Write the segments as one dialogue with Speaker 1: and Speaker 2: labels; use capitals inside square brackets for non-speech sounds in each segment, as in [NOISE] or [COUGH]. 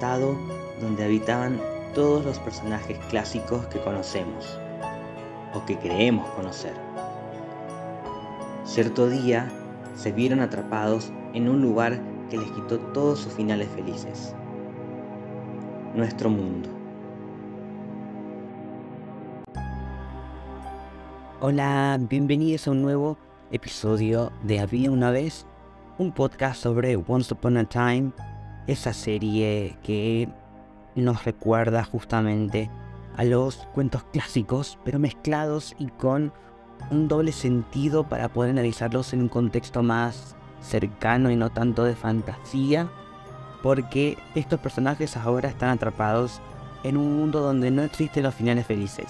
Speaker 1: donde habitaban todos los personajes clásicos que conocemos o que creemos conocer. Cierto día se vieron atrapados en un lugar que les quitó todos sus finales felices. Nuestro mundo. Hola, bienvenidos a un nuevo episodio de Había una vez, un podcast sobre Once Upon a Time, esa serie que nos recuerda justamente a los cuentos clásicos, pero mezclados y con un doble sentido para poder analizarlos en un contexto más cercano y no tanto de fantasía, porque estos personajes ahora están atrapados en un mundo donde no existen los finales felices.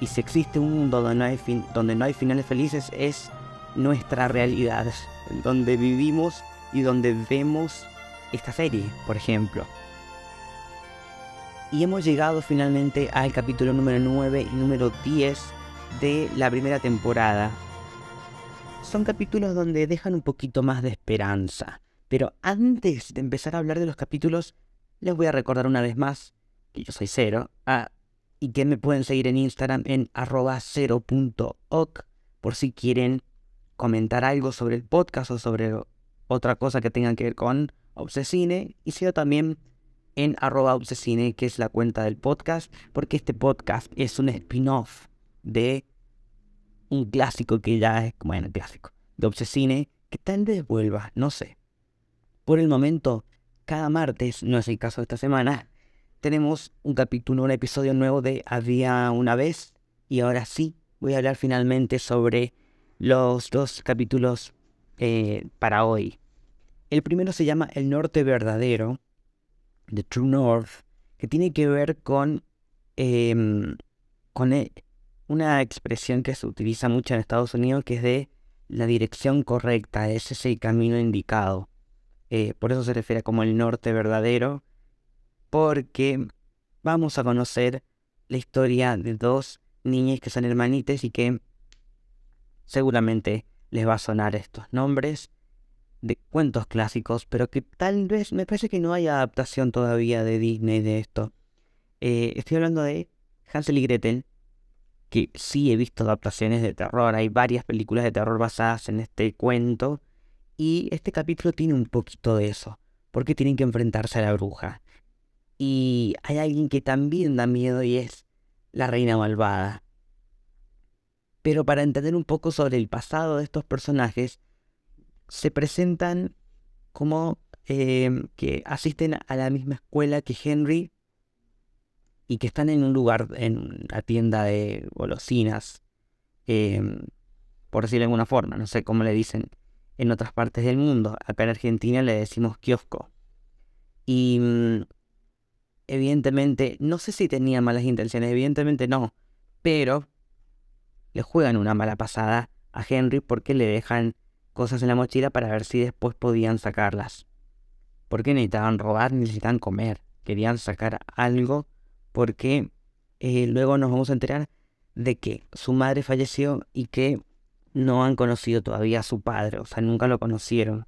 Speaker 1: Y si existe un mundo donde no hay, donde no hay finales felices es nuestra realidad, [LAUGHS] donde vivimos y donde vemos esta serie, por ejemplo. Y hemos llegado finalmente al capítulo número 9 y número 10 de la primera temporada. Son capítulos donde dejan un poquito más de esperanza. Pero antes de empezar a hablar de los capítulos, les voy a recordar una vez más que yo soy Cero ah, y que me pueden seguir en Instagram en arroba cero.oc por si quieren comentar algo sobre el podcast o sobre otra cosa que tenga que ver con Obsesine. Y sigo también en arroba obsesine, que es la cuenta del podcast, porque este podcast es un spin-off de un clásico que ya es, bueno, clásico, de Obsesine, que tal vez vuelva, no sé. Por el momento, cada martes, no es el caso de esta semana, tenemos un capítulo, un episodio nuevo de Había una vez, y ahora sí, voy a hablar finalmente sobre los dos capítulos eh, para hoy. El primero se llama El Norte Verdadero, The True North, que tiene que ver con, em, con e, una expresión que se utiliza mucho en Estados Unidos, que es de la dirección correcta, ese es el camino indicado. Eh, por eso se refiere como el norte verdadero, porque vamos a conocer la historia de dos niñas que son hermanitas y que seguramente les va a sonar estos nombres de cuentos clásicos, pero que tal vez me parece que no hay adaptación todavía de Disney de esto. Eh, estoy hablando de Hansel y Gretel, que sí he visto adaptaciones de terror, hay varias películas de terror basadas en este cuento, y este capítulo tiene un poquito de eso, porque tienen que enfrentarse a la bruja. Y hay alguien que también da miedo y es la reina malvada. Pero para entender un poco sobre el pasado de estos personajes, se presentan como em, que asisten a la misma escuela que Henry y que están en un lugar, en una tienda de golosinas, em, por decirlo de alguna forma, no sé cómo le dicen en otras partes del mundo. Acá en Argentina le decimos kiosco. Y mm, evidentemente, no sé si tenía malas intenciones, evidentemente no, pero le juegan una mala pasada a Henry porque le dejan cosas en la mochila para ver si después podían sacarlas. Porque necesitaban robar, necesitaban comer, querían sacar algo porque eh, luego nos vamos a enterar de que su madre falleció y que no han conocido todavía a su padre, o sea, nunca lo conocieron.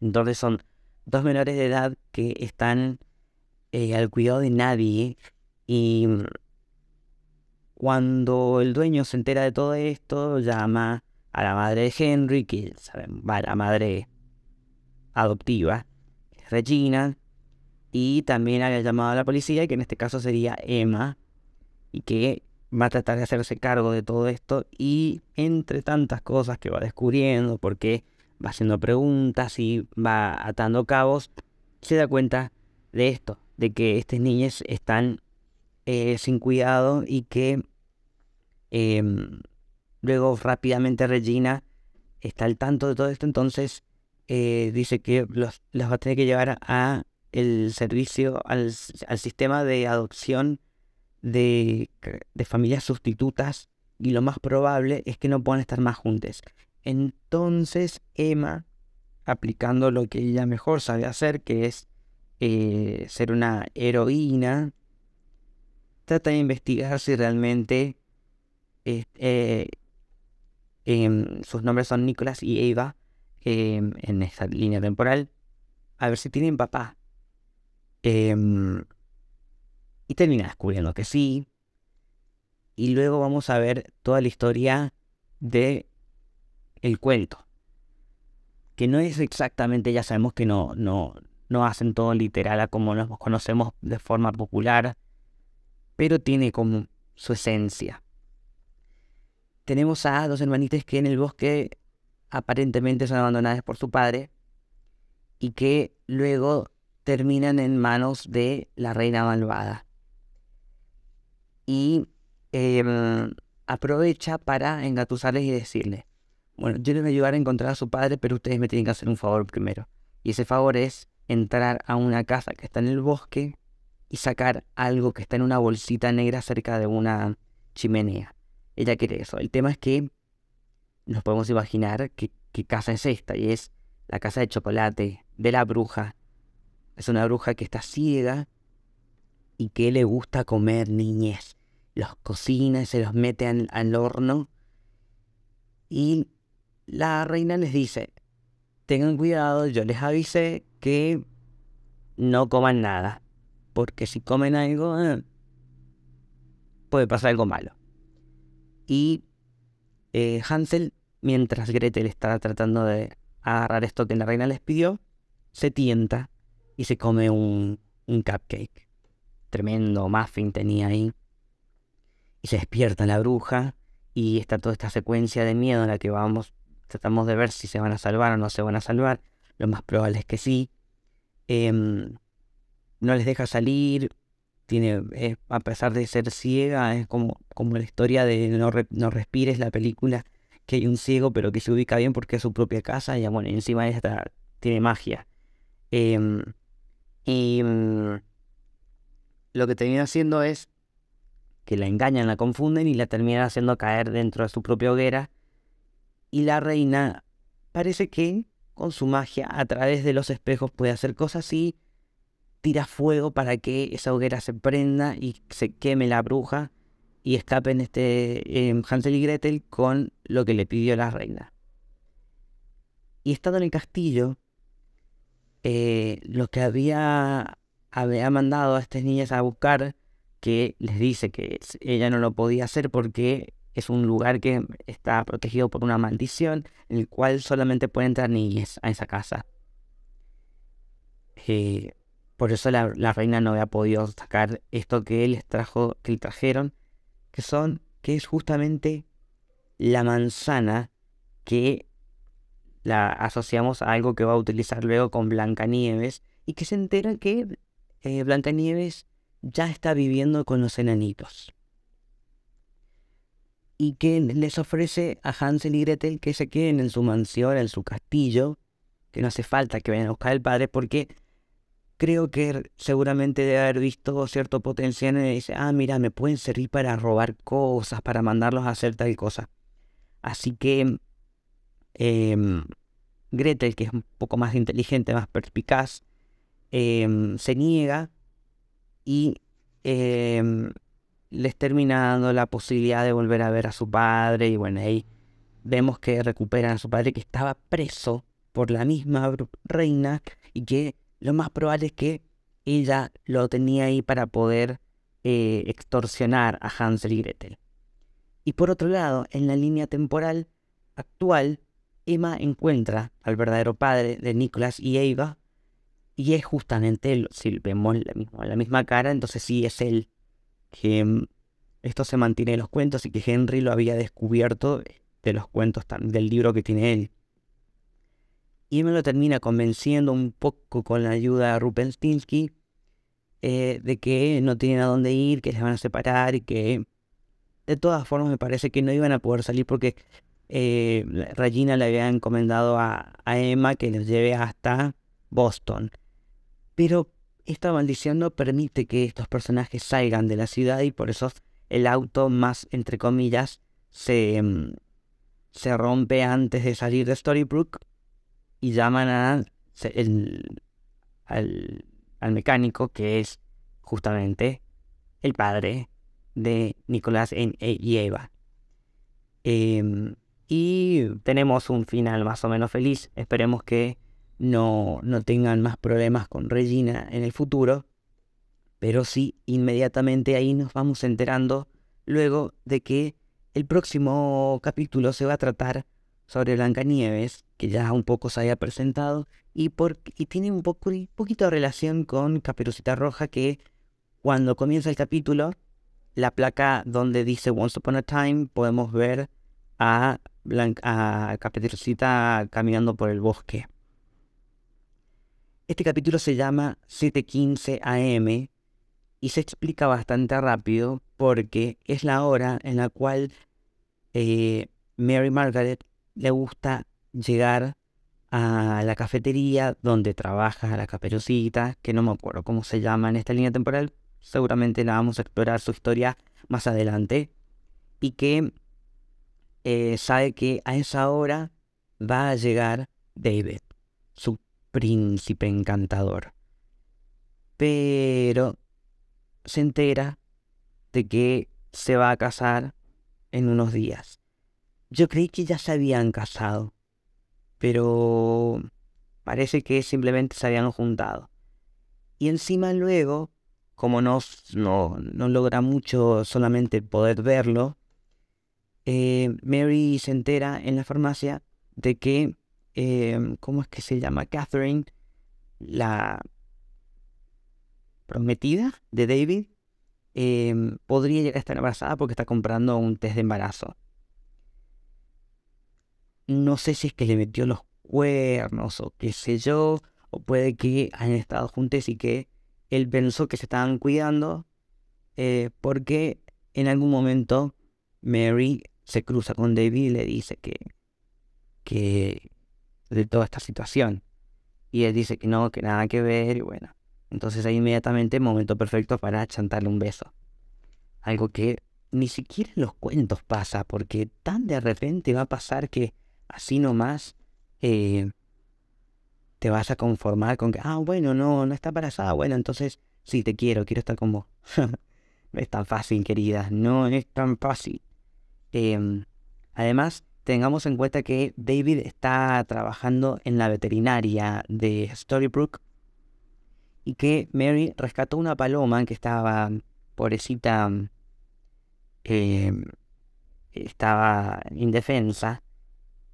Speaker 1: Entonces son dos menores de edad que están eh, al cuidado de nadie y cuando el dueño se entera de todo esto, llama a la madre de Henry, que va la madre adoptiva, Regina, y también había llamado a la policía, que en este caso sería Emma, y que va a tratar de hacerse cargo de todo esto, y entre tantas cosas que va descubriendo, porque va haciendo preguntas y va atando cabos, se da cuenta de esto, de que estas niñas están eh, sin cuidado y que em, Luego rápidamente Regina está al tanto de todo esto, entonces eh, dice que los, va a tener que llevar a el servicio, al, sistema de adopción de, de, familias sustitutas y lo más probable es que no puedan estar más juntos. Entonces Emma, aplicando lo que ella mejor sabe hacer, que es eh, ser una heroína, trata de investigar si realmente eh, sus nombres son Nicholas y Eva, em, en esta línea temporal a ver si tienen papá. Em, y termina descubriendo que sí. Y luego vamos a ver toda la historia de el cuento. Que no es exactamente, ya sabemos que no, no, no hacen todo literal a como nos conocemos de forma popular, pero tiene como su esencia. Tenemos a dos hermanitas que en el bosque aparentemente son abandonadas por su padre y que luego terminan en manos de la reina malvada. Y em, aprovecha para engatusarles y decirle, bueno, yo les voy a ayudar a encontrar a su padre, pero ustedes me tienen que hacer un favor primero. Y ese favor es entrar a una casa que está en el bosque y sacar algo que está en una bolsita negra cerca de una chimenea. Ella quiere eso. El tema es que nos podemos imaginar qué, qué casa es esta, y es la casa de chocolate de la bruja. Es una bruja que está ciega y que le gusta comer niñez. Los cocina y se los mete al, horno. Y la reina les dice, tengan cuidado, yo les avisé que no coman nada. Porque si comen algo, eh, puede pasar algo malo. Y eh, Hansel, mientras Gretel estaba tratando de agarrar esto que la reina les pidió, se tienta y se come un, un cupcake. Tremendo muffin tenía ahí. Y se despierta la bruja y está toda esta secuencia de miedo en la que vamos, tratamos de ver si se van a salvar o no se van a salvar. Lo más probable es que sí. Em, no les deja salir. Tiene, a pesar de ser ciega, es como, como la historia de no, no respires la película que hay un ciego, pero que se ubica bien porque es su propia casa, y bueno, encima esta tiene magia. Em, y mm, lo que termina haciendo es que la engañan, la confunden y la terminan haciendo caer dentro de su propia hoguera. Y la reina parece que con su magia a través de los espejos puede hacer cosas y tira fuego para que esa hoguera se prenda y se queme la bruja y escapen este, Hansel y Gretel con lo que le pidió la reina. Y estando en el castillo, eh, lo que había, había mandado a estas niñas a buscar, que les dice que ella no lo podía hacer porque es un lugar que está protegido por una maldición, en el cual solamente pueden entrar niñas a esa casa. Eh, por eso la, reina no había podido sacar esto que les trajo, que le trajeron, que son, que es justamente la manzana que la asociamos a algo que va a utilizar luego con Blancanieves y que se entera que eh, Blancanieves ya está viviendo con los enanitos. Y que les ofrece a Hansel y Gretel que se queden en su mansión, en su castillo, que no hace falta que vayan a buscar al padre porque creo que seguramente debe haber visto cierto potencial y dice, ah, mira, me pueden servir para robar cosas, para mandarlos a hacer tal cosa. Así que em, Gretel, que es un poco más inteligente, más perspicaz, em, se niega y em, les termina dando la posibilidad de volver a ver a su padre y bueno, ahí vemos que recuperan a su padre que estaba preso por la misma reina y que lo más probable es que ella lo tenía ahí para poder eh, extorsionar a Hansel y Gretel. Y por otro lado, en la línea temporal actual, Emma encuentra al verdadero padre de Nicholas y Eva, y es justamente él, si vemos la misma, la misma cara, entonces sí es él que mm, esto se mantiene en los cuentos y que Henry lo había descubierto de los cuentos del libro que tiene él y me lo termina convenciendo un poco con la ayuda de Rupenstinsky eh, de que no tienen a dónde ir, que les van a separar y que de todas formas me parece que no iban a poder salir porque eh, Regina le había encomendado a, a Emma que los lleve hasta Boston. Pero esta maldición no permite que estos personajes salgan de la ciudad y por eso el auto más, entre comillas, se, mm, se rompe antes de salir de Storybrooke y llaman a al, mecánico que es justamente el padre de Nicolás e, y Eva. Em, Y tenemos un final más o menos feliz. Esperemos que no, no tengan más problemas con Regina en el futuro. Pero sí, inmediatamente ahí nos vamos enterando luego de que el próximo capítulo se va a tratar sobre Blancanieves, que ya un poco se había presentado, y, tiene un, poco, poquito de relación con Caperucita Roja, que cuando comienza el capítulo, la placa donde dice Once Upon a Time, podemos ver a, a Caperucita caminando por el bosque. Este capítulo se llama 7.15 AM y se explica bastante rápido porque es la hora en la cual eh, Mary Margaret le gusta llegar a la cafetería donde trabaja la caperucita, que no me acuerdo cómo se llama en esta línea temporal, seguramente la vamos a explorar su historia más adelante, y que eh, sabe que a esa hora va a llegar David, su príncipe encantador. Pero se entera de que se va a casar en unos días. Yo creí que ya se habían casado, pero parece que simplemente se habían juntado. Y encima luego, como no, no, no logra mucho solamente poder verlo, eh, Mary se entera en la farmacia de que, eh, ¿cómo es que se llama? Catherine, la prometida de David, em, podría llegar a estar embarazada porque está comprando un test de embarazo. No sé si es que le metió los cuernos o qué sé yo, o puede que hayan estado juntos y que él pensó que se estaban cuidando eh, porque en algún momento Mary se cruza con David y le dice que, que de toda esta situación. Y él dice que no, que nada que ver y bueno. Entonces ahí inmediatamente momento perfecto para chantarle un beso. Algo que ni siquiera en los cuentos pasa, porque tan de repente va a pasar que así nomás eh, te vas a conformar con que, ah, bueno, no, no está embarazada, bueno, entonces sí, te quiero, quiero estar con vos. [LAUGHS] no es tan fácil, querida, no es tan fácil. Em, además, tengamos en cuenta que David está trabajando en la veterinaria de Storybrooke y que Mary rescató una paloma que estaba, pobrecita, em, estaba indefensa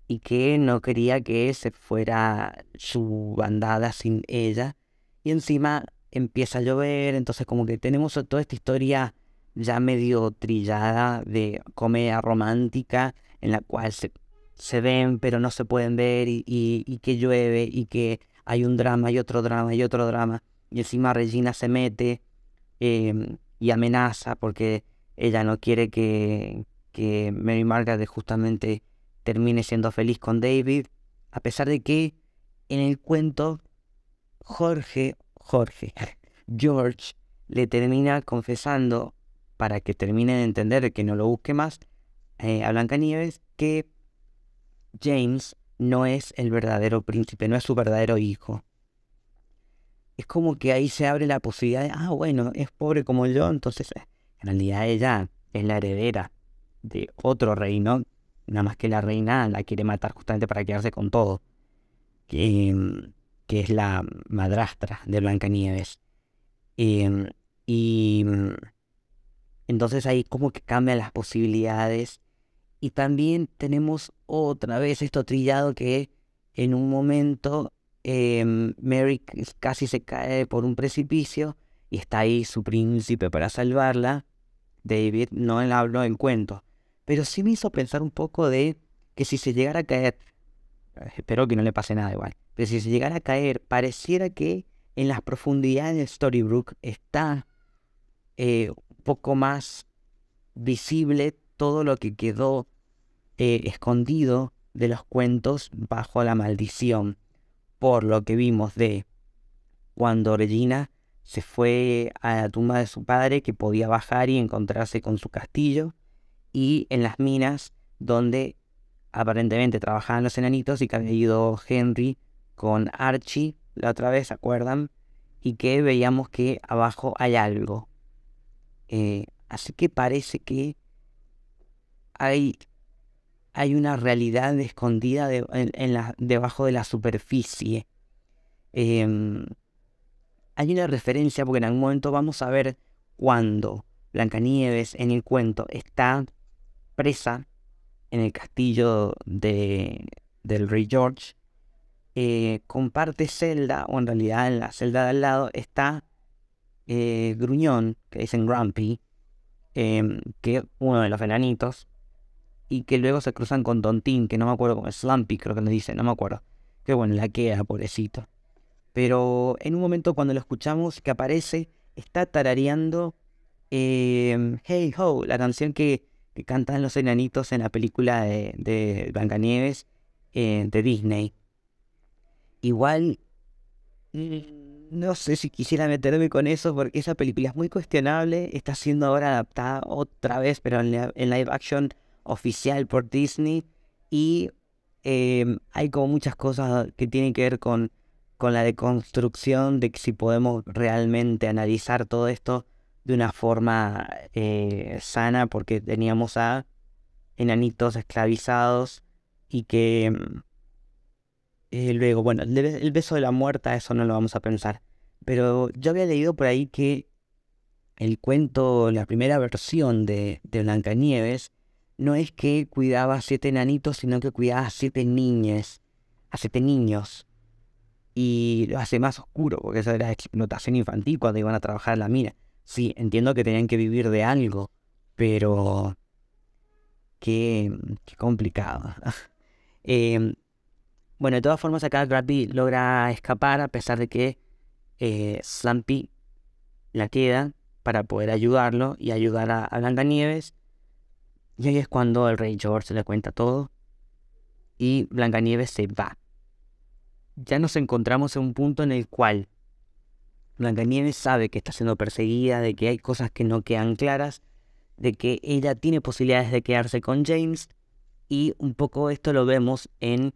Speaker 1: y que no quería que se fuera su bandada sin ella. Y encima empieza a llover, entonces como que tenemos toda esta historia ya medio trillada de comedia romántica en la cual se, se ven pero no se pueden ver y, y que llueve y que hay un drama y otro drama y otro drama y encima Regina se mete em, y amenaza porque ella no quiere que, que Mary Margaret justamente termine siendo feliz con David, a pesar de que en el cuento Jorge, Jorge, [LAUGHS] George le termina confesando para que termine de entender que no lo busque más eh, a Blancanieves que James no es el verdadero príncipe, no es su verdadero hijo. Es como que ahí se abre la posibilidad de, ah, bueno, es pobre como yo, entonces eh, en realidad ella es la heredera de otro reino, nada más que la reina la quiere matar justamente para quedarse con todo, que, mm, que es la madrastra de Blancanieves. Em, y mm, entonces ahí como que cambian las posibilidades y también tenemos otra vez esto trillado que en un momento Em, Mary casi se cae por un precipicio y está ahí su príncipe para salvarla. David no le habló en cuento, pero sí me hizo pensar un poco de que si se llegara a caer, eh, espero que no le pase nada igual, pero si se llegara a caer, pareciera que en las profundidades de Storybrooke está eh, un poco más visible todo lo que quedó eh, escondido de los cuentos bajo la maldición por lo que vimos de cuando Regina se fue a la tumba de su padre que podía bajar y encontrarse con su castillo y en las minas donde aparentemente trabajaban los enanitos y que había ido Henry con Archie la otra vez, ¿se acuerdan? Y que veíamos que abajo hay algo. Eh, así que parece que hay hay una realidad escondida en, la, debajo de la superficie. Em, hay una referencia porque en algún momento vamos a ver cuando Blancanieves en el cuento está presa en el castillo de, del rey George, eh, comparte celda, o en realidad en la celda de al lado está eh, Gruñón, que dicen Grumpy, em, que es uno de los enanitos, y que luego se cruzan con Tontín, que no me acuerdo cómo es, Slumpy creo que le dice, no me acuerdo. Que bueno, la queda, pobrecito. Pero en un momento cuando lo escuchamos que aparece, está tarareando em, Hey Ho, la canción que, cantan los enanitos en la película de, de Blancanieves eh, de Disney. Igual, mm, no sé si quisiera meterme con eso porque esa película es muy cuestionable. Está siendo ahora adaptada otra vez, pero en, live action oficial por Disney. Y em, hay como muchas cosas que tienen que ver con, con la deconstrucción de que si podemos realmente analizar todo esto de una forma eh, sana, porque teníamos a enanitos esclavizados y que em, eh, luego, bueno, el, beso de la muerta, eso no lo vamos a pensar. Pero yo había leído por ahí que el cuento, la primera versión de, de Blancanieves, no es que cuidaba a siete enanitos, sino que cuidaba a siete niñas, a siete niños. Y lo hace más oscuro, porque eso era explotación infantil cuando iban a trabajar en la mina. Sí, entiendo que tenían que vivir de algo, pero... Qué, qué complicado. [LAUGHS] eh, bueno, de todas formas acá Grabby logra escapar a pesar de que eh, Slumpy la queda para poder ayudarlo y ayudar a, Blancanieves. Y ahí es cuando el rey George le cuenta todo y Blancanieves se va. Ya nos encontramos en un punto en el cual Blancanieves sabe que está siendo perseguida, de que hay cosas que no quedan claras, de que ella tiene posibilidades de quedarse con James y un poco esto lo vemos en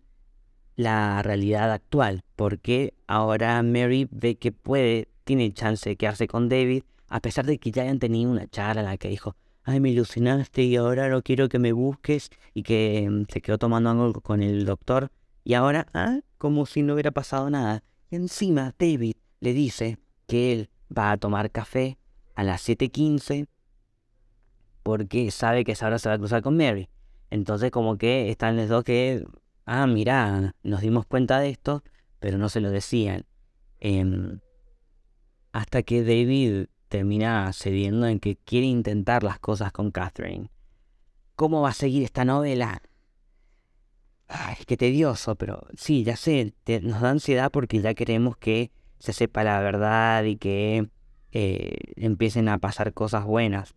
Speaker 1: la realidad actual, porque ahora Mary ve que puede, tiene chance de quedarse con David, a pesar de que ya hayan tenido una charla en la que dijo, ay, me ilusionaste y ahora no quiero que me busques, y que mm, se quedó tomando algo con el doctor, y ahora, ah, como si no hubiera pasado nada. Y encima David le dice que él va a tomar café a las 7.15 porque sabe que ahora se va a cruzar con Mary. Entonces como que están los dos que ah, mira, nos dimos cuenta de esto, pero no se lo decían. Em, hasta que David termina cediendo en que quiere intentar las cosas con Catherine. ¿Cómo va a seguir esta novela? Ay, qué tedioso, pero sí, ya sé, nos da ansiedad porque ya queremos que se sepa la verdad y que eh, empiecen a pasar cosas buenas.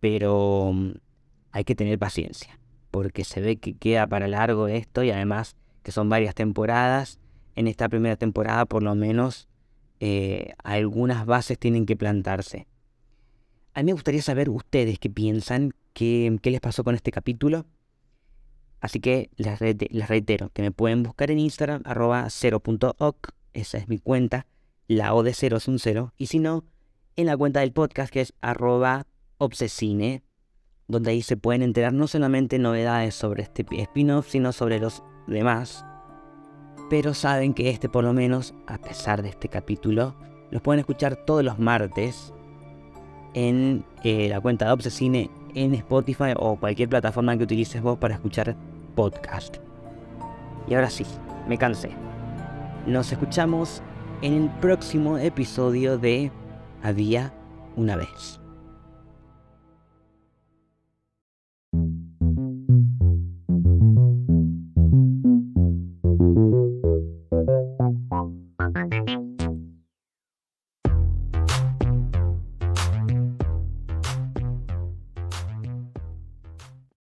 Speaker 1: Pero mm, hay que tener paciencia porque se ve que queda para largo esto y además que son varias temporadas. En esta primera temporada por lo menos eh, algunas bases tienen que plantarse. A mí me gustaría saber ustedes qué piensan, qué, qué les pasó con este capítulo. Así que les, reitero que me pueden buscar en Instagram, arroba 0.oc, esa es mi cuenta, la O de 0 es un 0, y si no, en la cuenta del podcast que es arroba obsesine, donde ahí se pueden enterar no solamente novedades sobre este spin-off, sino sobre los demás. Pero saben que este por lo menos, a pesar de este capítulo, los pueden escuchar todos los martes en eh, la cuenta de Obsesine en Spotify o cualquier plataforma que utilices vos para escuchar podcast. Y ahora sí, me cansé. Nos escuchamos en el próximo episodio de Había una vez.